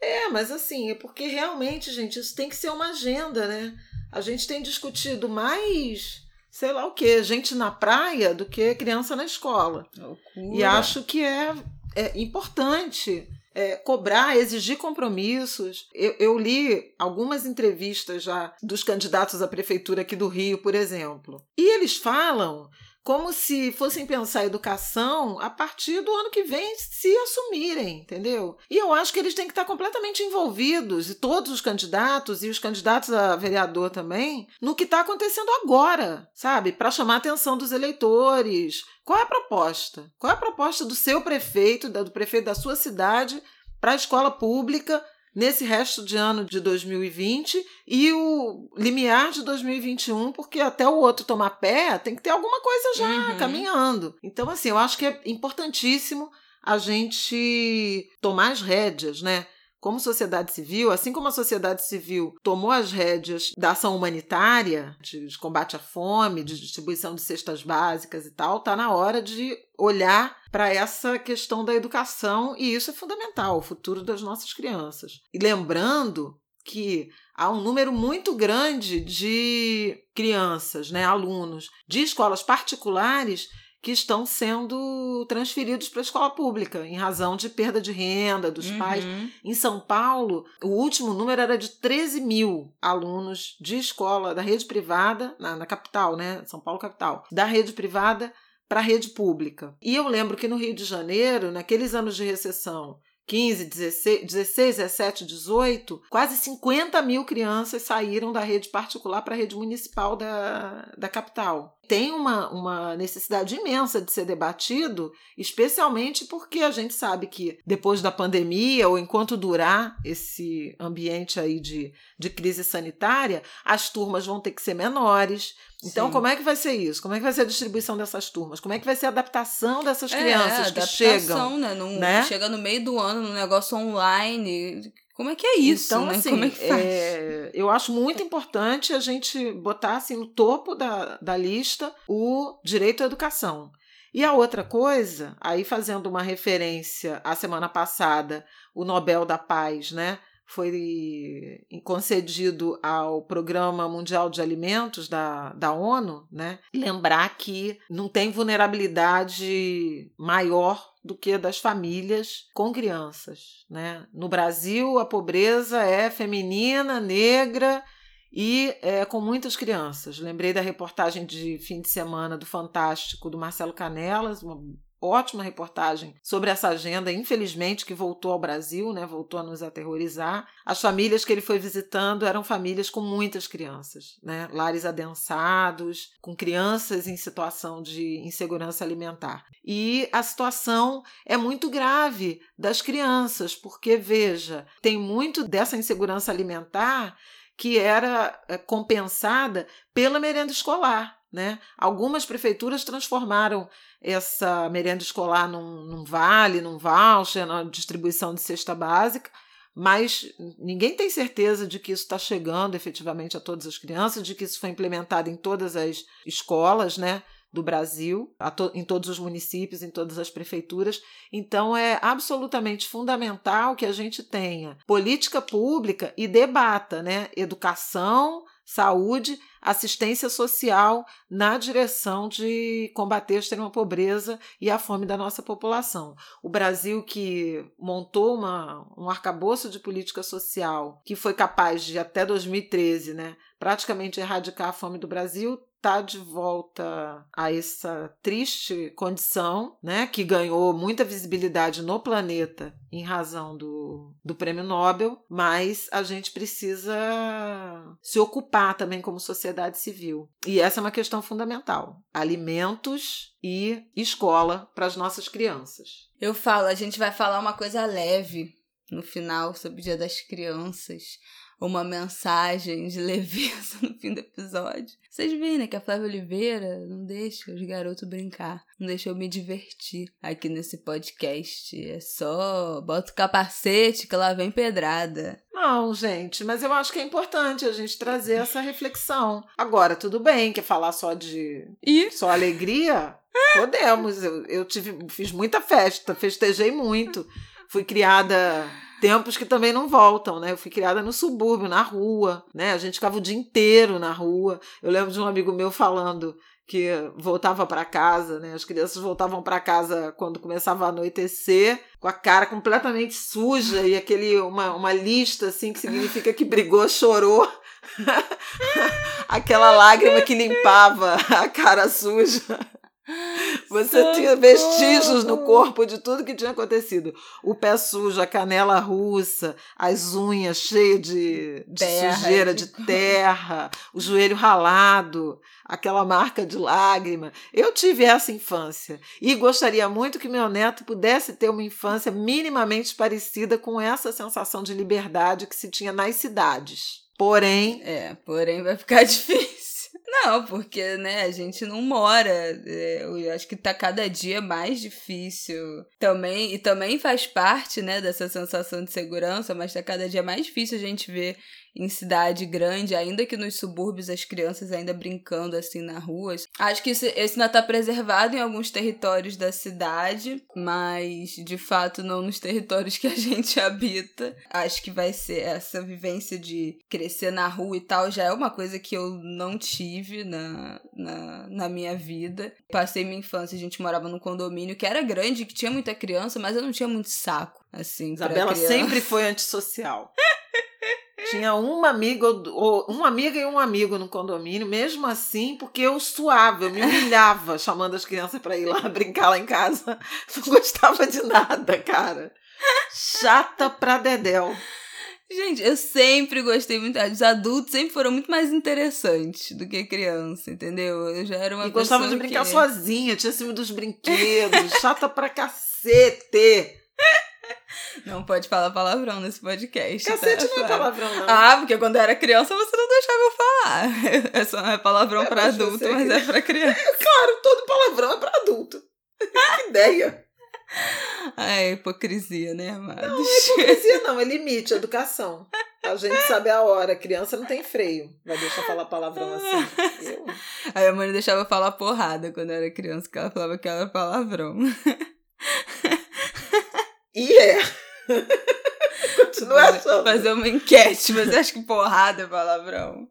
É, mas assim, é porque realmente, gente, isso tem que ser uma agenda, né? A gente tem discutido mais, sei lá o que, gente na praia do que criança na escola. Loucura. E acho que é, é importante é, cobrar, exigir compromissos. Eu, eu, li algumas entrevistas já dos candidatos à prefeitura aqui do Rio, por exemplo. E eles falam como se fossem pensar a educação a partir do ano que vem se assumirem, entendeu? E eu acho que eles têm que estar completamente envolvidos, e todos os candidatos, e os candidatos a vereador também, no que está acontecendo agora, sabe? Para chamar a atenção dos eleitores. Qual é a proposta? Qual é a proposta do seu prefeito, do prefeito da sua cidade, para a escola pública nesse resto de ano de 2020 e o limiar de 2021, porque até o outro tomar pé tem que ter alguma coisa já uhum. caminhando. Então, assim, eu acho que é importantíssimo a gente tomar as rédeas, né? Como sociedade civil, assim como a sociedade civil tomou as rédeas da ação humanitária, de combate à fome, de distribuição de cestas básicas e tal, está na hora de olhar para essa questão da educação e isso é fundamental, o futuro das nossas crianças. E lembrando que há um número muito grande de crianças, né, alunos de escolas particulares que estão sendo transferidos para a escola pública, em razão de perda de renda dos uhum. pais. Em São Paulo, o último número era de 13 mil alunos de escola da rede privada, na, na capital, né? São Paulo, capital, da rede privada para a rede pública. E eu lembro que no Rio de Janeiro, naqueles anos de recessão, 15, 16, 16, 17, 18, quase 50 mil crianças saíram da rede particular para a rede municipal da, da capital. Tem uma, uma necessidade imensa de ser debatido, especialmente porque a gente sabe que depois da pandemia, ou enquanto durar esse ambiente aí de, de crise sanitária, as turmas vão ter que ser menores, então, Sim. como é que vai ser isso? Como é que vai ser a distribuição dessas turmas? Como é que vai ser a adaptação dessas é, crianças que chegam? Né? Num, né? Chega no meio do ano, num negócio online. Como é que é isso? Então, né? assim, Como é que faz? É, eu acho muito importante a gente botar assim, no topo da, da lista o direito à educação. E a outra coisa, aí fazendo uma referência à semana passada, o Nobel da Paz, né? Foi concedido ao Programa Mundial de Alimentos da, da ONU, né? lembrar que não tem vulnerabilidade maior do que das famílias com crianças. Né? No Brasil, a pobreza é feminina, negra e é, com muitas crianças. Lembrei da reportagem de fim de semana do Fantástico do Marcelo Canelas, uma ótima reportagem sobre essa agenda, infelizmente, que voltou ao Brasil, né? voltou a nos aterrorizar. As famílias que ele foi visitando eram famílias com muitas crianças, né? lares adensados, com crianças em situação de insegurança alimentar. E a situação é muito grave das crianças, porque, veja, tem muito dessa insegurança alimentar que era eh, compensada pela merenda escolar. Né? Algumas prefeituras transformaram essa merenda escolar num, num vale, num voucher, na distribuição de cesta básica, mas ninguém tem certeza de que isso está chegando efetivamente a todas as crianças, de que isso foi implementado em todas as escolas, né? do Brasil, to em todos os municípios, em todas as prefeituras. Então, é absolutamente fundamental que a gente tenha política pública e debata, né? Educação, saúde, assistência social na direção de combater a extrema pobreza e a fome da nossa população. O Brasil que montou uma, um arcabouço de política social que foi capaz de até 2013, né, praticamente erradicar a fome do Brasil, está de volta a essa triste condição, né, que ganhou muita visibilidade no planeta em razão do, do prêmio Nobel, mas a gente precisa se ocupar também como sociedade civil. E essa é uma questão fundamental: alimentos e escola para as nossas crianças. Eu falo, a gente vai falar uma coisa leve no final sobre o Dia das Crianças uma mensagem de leveza *laughs* no fim do episódio. Vocês veem, né, que a Flávia Oliveira não deixa os garotos brincar, não deixa eu me divertir aqui nesse podcast. É só bota o capacete que lá vem pedrada. Não, gente, mas eu acho que é importante a gente trazer essa reflexão. Agora, tudo bem, quer falar só de e? só alegria? Podemos. Eu, eu tive, fiz muita festa, festejei muito. Fui criada tempos que também não voltam, né? Eu fui criada no subúrbio, na rua, né? A gente ficava o dia inteiro na rua. Eu lembro de um amigo meu falando que voltava para casa, né? As crianças voltavam para casa quando começava a anoitecer, com a cara completamente suja e aquele uma, uma lista assim que significa que brigou, chorou. *laughs* Aquela lágrima que limpava a cara suja. Você Socorro. tinha vestígios no corpo de tudo que tinha acontecido. O pé sujo, a canela russa, as unhas cheias de, de sujeira, de terra, o joelho ralado, aquela marca de lágrima. Eu tive essa infância e gostaria muito que meu neto pudesse ter uma infância minimamente parecida com essa sensação de liberdade que se tinha nas cidades. Porém. É, porém vai ficar *laughs* difícil. Não, porque, né, a gente não mora. É, eu acho que tá cada dia mais difícil. Também, e também faz parte, né, dessa sensação de segurança, mas tá cada dia mais difícil a gente ver em cidade grande, ainda que nos subúrbios as crianças ainda brincando assim na rua. Acho que esse, esse ainda está preservado em alguns territórios da cidade, mas de fato não nos territórios que a *laughs* gente habita. Acho que vai ser essa vivência de crescer na rua e tal, já é uma coisa que eu não tive na, na, na minha vida. Passei minha infância, a gente morava num condomínio que era grande, que tinha muita criança, mas eu não tinha muito saco. Assim, Isabela sempre foi antissocial. *laughs* Tinha uma amiga, ou, uma amiga e um amigo no condomínio, mesmo assim, porque eu suava, eu me humilhava *laughs* chamando as crianças para ir lá *laughs* brincar lá em casa. *laughs* Não gostava de nada, cara. Chata pra dedéu. Gente, eu sempre gostei muito. Os adultos sempre foram muito mais interessantes do que criança, entendeu? Eu já era uma e pessoa. gostava de brincar que... sozinha, tinha cima dos brinquedos, chata pra cacete. Não pode falar palavrão nesse podcast. Cacete tá? não é palavrão, não. Ah, porque quando eu era criança você não deixava eu falar. *laughs* É só é palavrão É, pra adulto, mas que- é pra criança. É *laughs* claro, todo palavrão é pra adulto. que ideia. Ai, *laughs* hipocrisia, né, amados? Não é hipocrisia, não, é limite, é educação. A gente sabe a hora, a criança não tem freio. Vai deixar falar palavrão assim. Eu, Aí a mãe deixava eu falar porrada quando eu era criança, porque ela falava que era palavrão. E é. *laughs* Continua achando. Fazer uma enquete, mas acho que porrada é palavrão.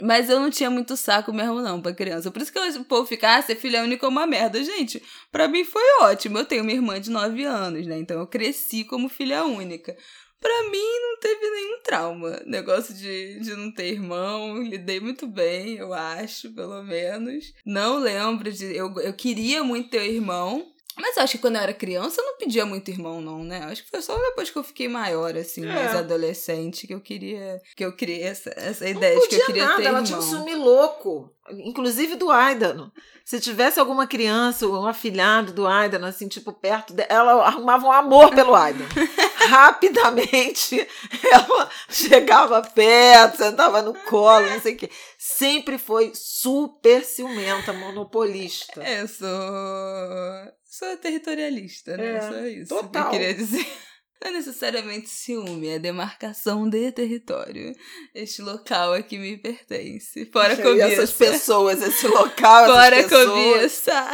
Mas eu não tinha muito saco mesmo, não, pra criança. Por isso que o povo fica, ah, ser filha única é uma merda. Gente, pra mim foi ótimo. Eu tenho uma irmã de 9 anos, né? Então eu cresci como filha única. Pra mim não teve nenhum trauma. Negócio de, de não ter irmão, lidei muito bem, eu acho, pelo menos. Não lembro de. Eu, eu queria muito ter irmão. Mas eu acho que quando eu era criança eu não pedia muito irmão, não, né? Acho que foi só depois que eu fiquei maior, assim, É. mais adolescente, que eu queria. Que eu criei essa, essa ideia de que eu queria nada, ter ela irmão. tinha um ciúme louco. Inclusive do Aidano. Se tivesse alguma criança, um afilhado do Aidano, assim, tipo, perto dela, ela arrumava um amor pelo Aidano. *laughs* Rapidamente, ela chegava perto, sentava no colo, não sei o quê. Sempre foi super ciumenta, monopolista. É, eu sou. Sou territorialista, né? É, só isso. que total. Eu queria dizer. *laughs* Não é necessariamente ciúme, é demarcação de território. Este local aqui me pertence. Fora E cobiça. essas pessoas, esse local, Fora essas pessoas. cobiça.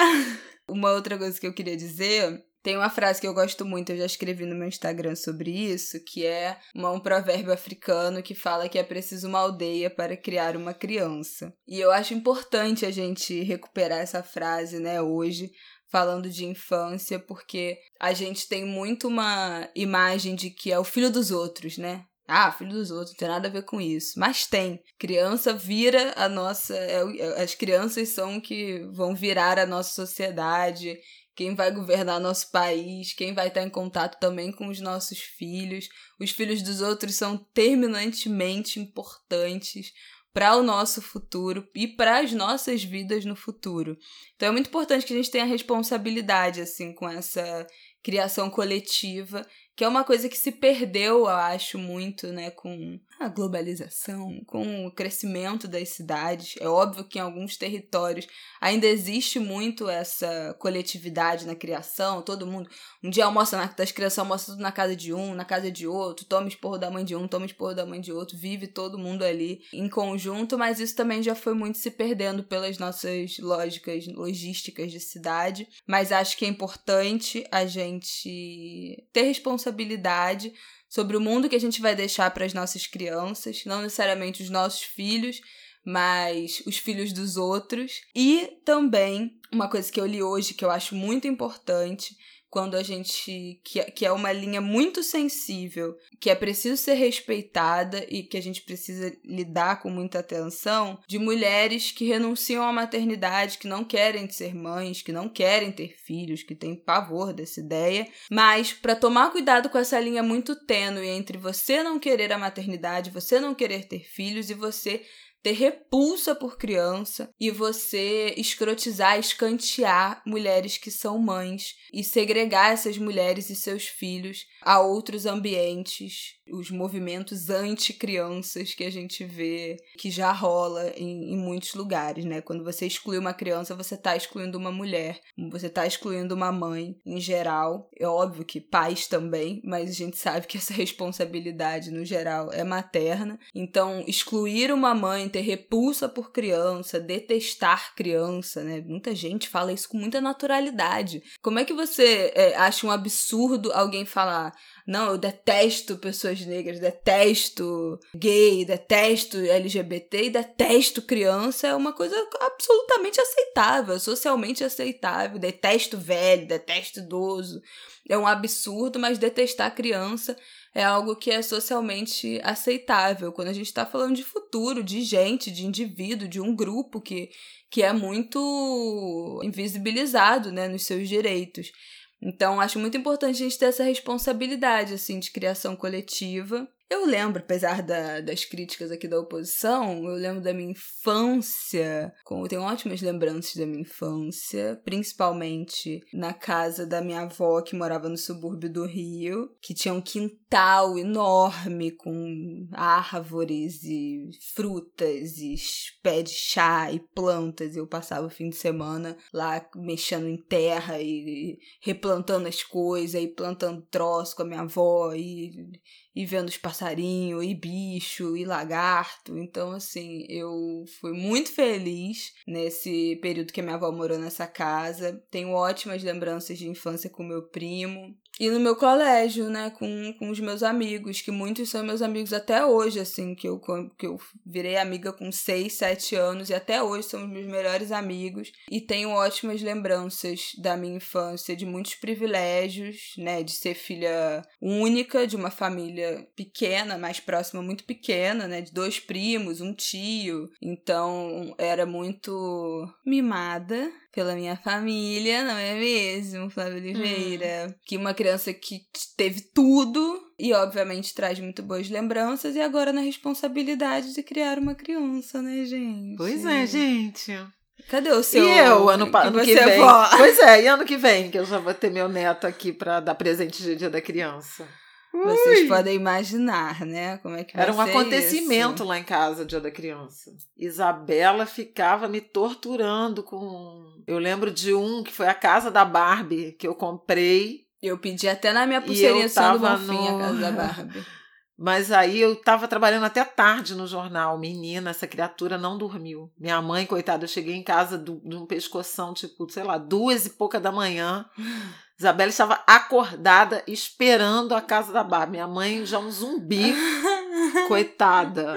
Uma outra coisa que eu queria dizer. Tem uma frase que eu gosto muito, eu já escrevi no meu Instagram sobre isso, que é uma- um provérbio africano que fala que é preciso uma aldeia para criar uma criança. E eu acho importante a gente recuperar essa frase, né, hoje, falando de infância, porque a gente tem muito uma imagem de que é o filho dos outros, né? Ah, filho dos outros, não tem nada a ver com isso. Mas tem. Criança vira a nossa. é é- as crianças são que vão virar a nossa sociedade, quem vai governar nosso país, quem vai estar em contato também com os nossos filhos. Os filhos dos outros são terminantemente importantes para o nosso futuro e para as nossas vidas no futuro. Então é muito importante que a gente tenha responsabilidade assim com essa criação coletiva, que é uma coisa que se perdeu, eu acho, muito, né, com a globalização, com o crescimento das cidades. É óbvio que em alguns territórios ainda existe muito essa coletividade na criação, todo mundo um dia almoça na das crianças almoça tudo na casa de um, na casa de outro, toma esporro da mãe de um, toma esporro da mãe de outro, vive todo mundo ali em conjunto, mas isso também já foi muito se perdendo pelas nossas lógicas logísticas de cidade, mas acho que é importante a gente ter responsabilidade sobre o mundo que a gente vai deixar para as nossas crianças, não necessariamente os nossos filhos, mas os filhos dos outros. E também uma coisa que eu li hoje que eu acho muito importante quando a gente. Que, que é uma linha muito sensível, que é preciso ser respeitada e que a gente precisa lidar com muita atenção, de mulheres que renunciam à maternidade, que não querem ser mães, que não querem ter filhos, que têm pavor dessa ideia. Mas, para tomar cuidado com essa linha muito tênue entre você não querer a maternidade, você não querer ter filhos e você ter repulsa por criança e você escrotizar, escantear mulheres que são mães e segregar essas mulheres e seus filhos a outros ambientes, os movimentos anti-crianças que a gente vê que já rola em, em muitos lugares, né? Quando você exclui uma criança, você está excluindo uma mulher, você está excluindo uma mãe em geral. É óbvio que pais também, mas a gente sabe que essa *laughs* responsabilidade no geral é materna. Então, excluir uma mãe, ter repulsa por criança, detestar criança, né? Muita gente fala isso com muita naturalidade. Como é que você é, acha um absurdo alguém falar não, eu detesto pessoas negras, detesto gay, detesto LGBT e detesto criança. É uma coisa absolutamente aceitável, socialmente aceitável. Detesto velho, detesto idoso. É um absurdo, mas detestar criança é algo que é socialmente aceitável. Quando a gente está falando de futuro, de gente, de indivíduo, de um grupo que, que é muito invisibilizado né, nos seus direitos. Então, acho muito importante a gente ter essa responsabilidade, assim, de criação coletiva. Eu lembro, apesar da, das críticas aqui da oposição, eu lembro da minha infância. Eu tenho ótimas lembranças da minha infância, principalmente na casa da minha avó, que morava no subúrbio do Rio, que tinha um quintal enorme com árvores e frutas e pé de chá e plantas. Eu passava o fim de semana lá mexendo em terra e replantando as coisas e plantando troço com a minha avó e e vendo os passarinhos, e bicho, e lagarto. Então, assim, eu fui muito feliz nesse período que minha avó morou nessa casa. Tenho ótimas lembranças de infância com meu primo. E no meu colégio, né, com, com os meus amigos, que muitos são meus amigos até hoje, assim, que eu, que eu virei amiga com 6, 7 anos e até hoje são meus melhores amigos. E tenho ótimas lembranças da minha infância, de muitos privilégios, né, de ser filha única de uma família pequena, mais próxima, muito pequena, né, de dois primos, um tio. Então era muito mimada pela minha família, não é mesmo, Flávia Oliveira? Hum. Que uma criança que teve tudo e, obviamente, traz muito boas lembranças e agora na responsabilidade de criar uma criança, né, gente? Pois é, gente. Cadê o seu? E eu, ano, que ano que vem. Pois é, e ano que vem, que eu já vou ter meu neto aqui para dar presente de Dia da Criança. Vocês podem imaginar, né? Como é que Era um acontecimento isso. lá em casa, Dia da Criança. Isabela ficava me torturando com. Eu lembro de um que foi a casa da Barbie, que eu comprei. Eu pedi até na minha pulseirinha Sando Bonfim no... a casa da Barbie. *laughs* Mas aí eu tava trabalhando até tarde no jornal. Menina, essa criatura não dormiu. Minha mãe, coitada, eu cheguei em casa de um pescoção, tipo, sei lá, duas e pouca da manhã. *laughs* Isabela estava acordada esperando a casa da Barbie. Minha mãe já um zumbi, *laughs* coitada.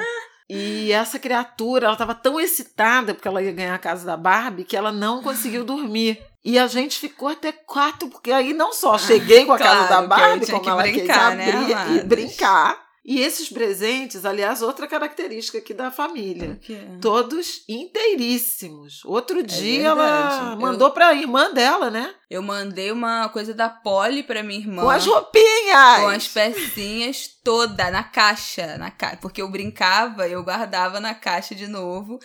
E essa criatura, ela estava tão excitada porque ela ia ganhar a casa da Barbie que ela não conseguiu dormir. E a gente ficou até quatro, porque aí não só *laughs* cheguei com a claro, casa da Barbie, como ela brincar, quis abrir né, e brincar e esses presentes, aliás, outra característica aqui da família. Todos inteiríssimos. Outro é dia verdade. ela mandou eu... pra irmã dela, né? Eu mandei uma coisa da Polly pra minha irmã. Com as roupinhas! Com as pecinhas toda na caixa, na ca... porque eu brincava, eu guardava na caixa de novo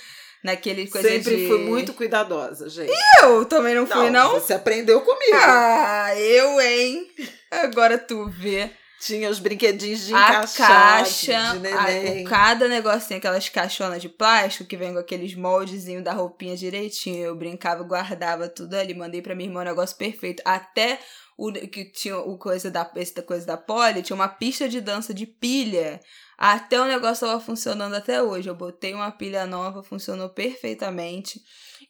naquele coisa Sempre de... fui muito cuidadosa, gente. E eu também não fui, não? não? Você aprendeu comigo. Ah, eu, hein? Agora tu vê. Tinha os brinquedinhos de encaixar, a caixa, de neném. A, cada negocinho, aquelas caixonas de plástico que vem com aqueles moldezinhos da roupinha direitinho. Eu brincava, guardava tudo ali, mandei pra minha irmã um negócio perfeito. Até o que tinha o coisa da essa coisa da Polly, tinha uma pista de dança de pilha. Até o negócio tava funcionando até hoje. Eu botei uma pilha nova, funcionou perfeitamente.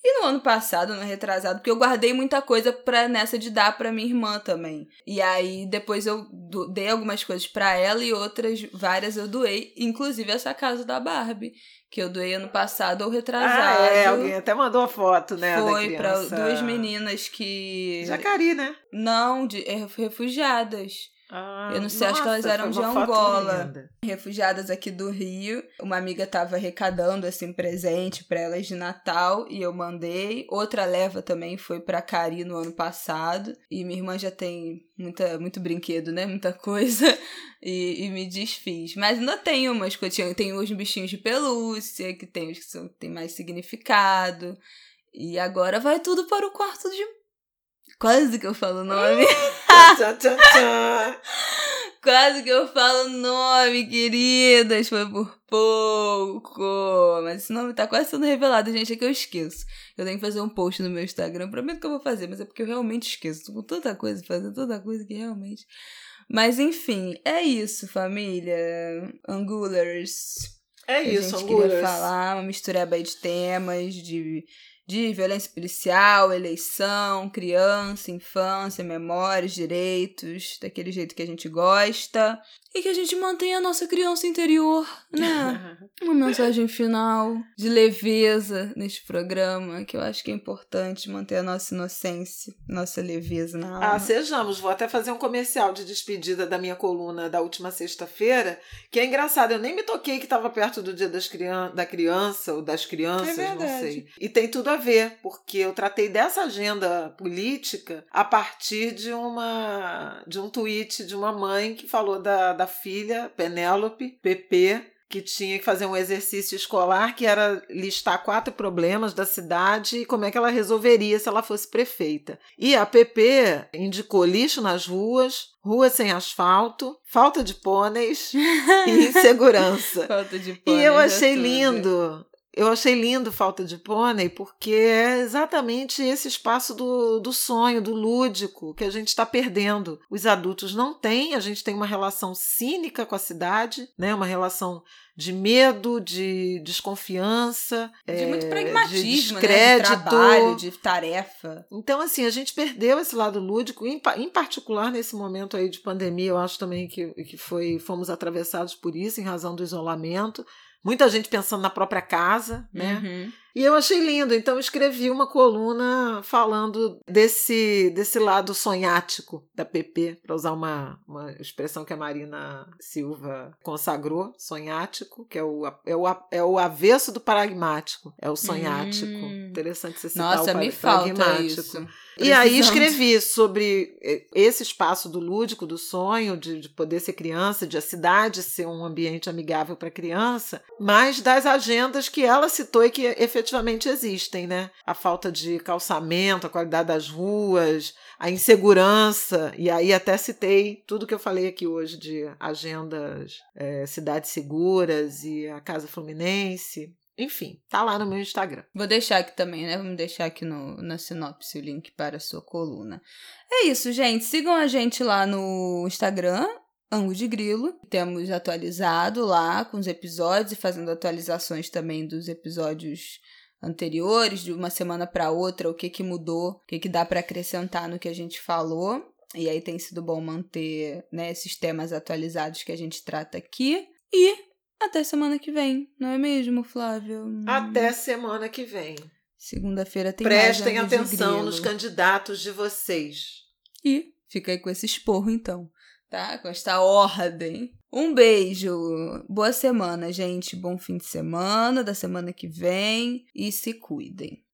E no ano passado, no retrasado, porque eu guardei muita coisa pra, nessa de dar pra minha irmã também. E aí depois eu dei algumas coisas para ela e outras, várias eu doei, inclusive essa casa da Barbie. Que eu doei ano passado ou retrasado. Ah, é, alguém até mandou a foto, né? Foi para duas meninas que. Jacari, né? Não, de é, refugiadas. Ah, eu não sei, nossa, acho que elas eram de Angola, refugiadas aqui do Rio. Uma amiga estava arrecadando assim presente para elas de Natal e eu mandei. Outra leva também foi para Cari no ano passado e minha irmã já tem muita muito brinquedo, né? Muita *laughs* coisa e, e me desfiz. Mas ainda tem umas coisas, tem os bichinhos de pelúcia que tem que são, tem mais significado. E agora vai tudo para o quarto de Quase que eu falo o nome. *laughs* Quase que eu falo o nome, queridas. Foi por pouco. Mas esse nome tá quase sendo revelado, gente. É que eu esqueço. Eu tenho que fazer um post no meu Instagram. Prometo que eu vou fazer, mas é porque eu realmente esqueço. Tô com tanta coisa, fazer tanta coisa que realmente. Mas enfim, é isso, família. Angulars. É isso, a gente Angulars. falar, uma mistureba de temas, de de violência policial, eleição, criança, infância, memórias, direitos, daquele jeito que a gente gosta e que a gente mantenha a nossa criança interior, né? *laughs* Uma mensagem final de leveza neste programa, que eu acho que é importante manter a nossa inocência, nossa leveza na alma. Ah, sejamos. Vou até fazer um comercial de despedida da minha coluna da última sexta-feira, que é engraçado. Eu nem me toquei que estava perto do dia das crian da criança ou das crianças, é não sei. E tem tudo a ver, porque eu tratei dessa agenda política a partir de uma de um tweet de uma mãe que falou da, da filha, Penélope, PP, que tinha que fazer um exercício escolar que era listar quatro problemas da cidade e como é que ela resolveria se ela fosse prefeita. E a PP indicou lixo nas ruas, ruas sem asfalto, falta de pôneis *laughs* e insegurança. falta de pôneis. E eu é achei tudo. lindo. Eu achei lindo falta de pônei, porque é exatamente esse espaço do, do sonho, do lúdico, que a gente está perdendo. Os adultos não têm, a gente tem uma relação cínica com a cidade, né? uma relação de medo, de desconfiança, De é, muito de pragmatismo, né? De descrédito. trabalho, de tarefa. Então, assim, a gente perdeu esse lado lúdico, em, em particular nesse momento aí de pandemia, eu acho também que, que foi, fomos atravessados por isso, em razão do isolamento. Muita gente pensando na própria casa, né? Uhum. E eu achei lindo, então escrevi uma coluna falando desse, desse lado sonhático da PP, para usar uma, uma expressão que a Marina Silva consagrou, sonhático, que é o, é o, é o avesso do pragmático, é o sonhático. Hum. Interessante você citar Nossa, o me falta isso. E aí escrevi sobre esse espaço do lúdico, do sonho, de, de poder ser criança, de a cidade ser um ambiente amigável para criança, mas das agendas que ela citou e que efetivamente existem, né? A falta de calçamento, a qualidade das ruas, a insegurança, e aí até citei tudo que eu falei aqui hoje de agendas eh, cidades seguras e a Casa Fluminense. Enfim, tá lá no meu Instagram. Vou deixar aqui também, né? Vamos deixar aqui no, na sinopse o link para a sua coluna. É isso, gente. Sigam a gente lá no Instagram, Ango de Grilo. Temos atualizado lá com os episódios e fazendo atualizações também dos episódios anteriores, de uma semana para outra, o que que mudou, o que que dá para acrescentar no que a gente falou. E aí tem sido bom manter né, esses temas atualizados que a gente trata aqui. E até semana que vem, não é mesmo, Flávio? Até semana que vem. Segunda-feira tem Prestem mais atenção nos candidatos de vocês. E fica aí com esse esporro, então. Tá? Com esta ordem. Um beijo. Boa semana, gente. Bom fim de semana, da semana que vem. E se cuidem.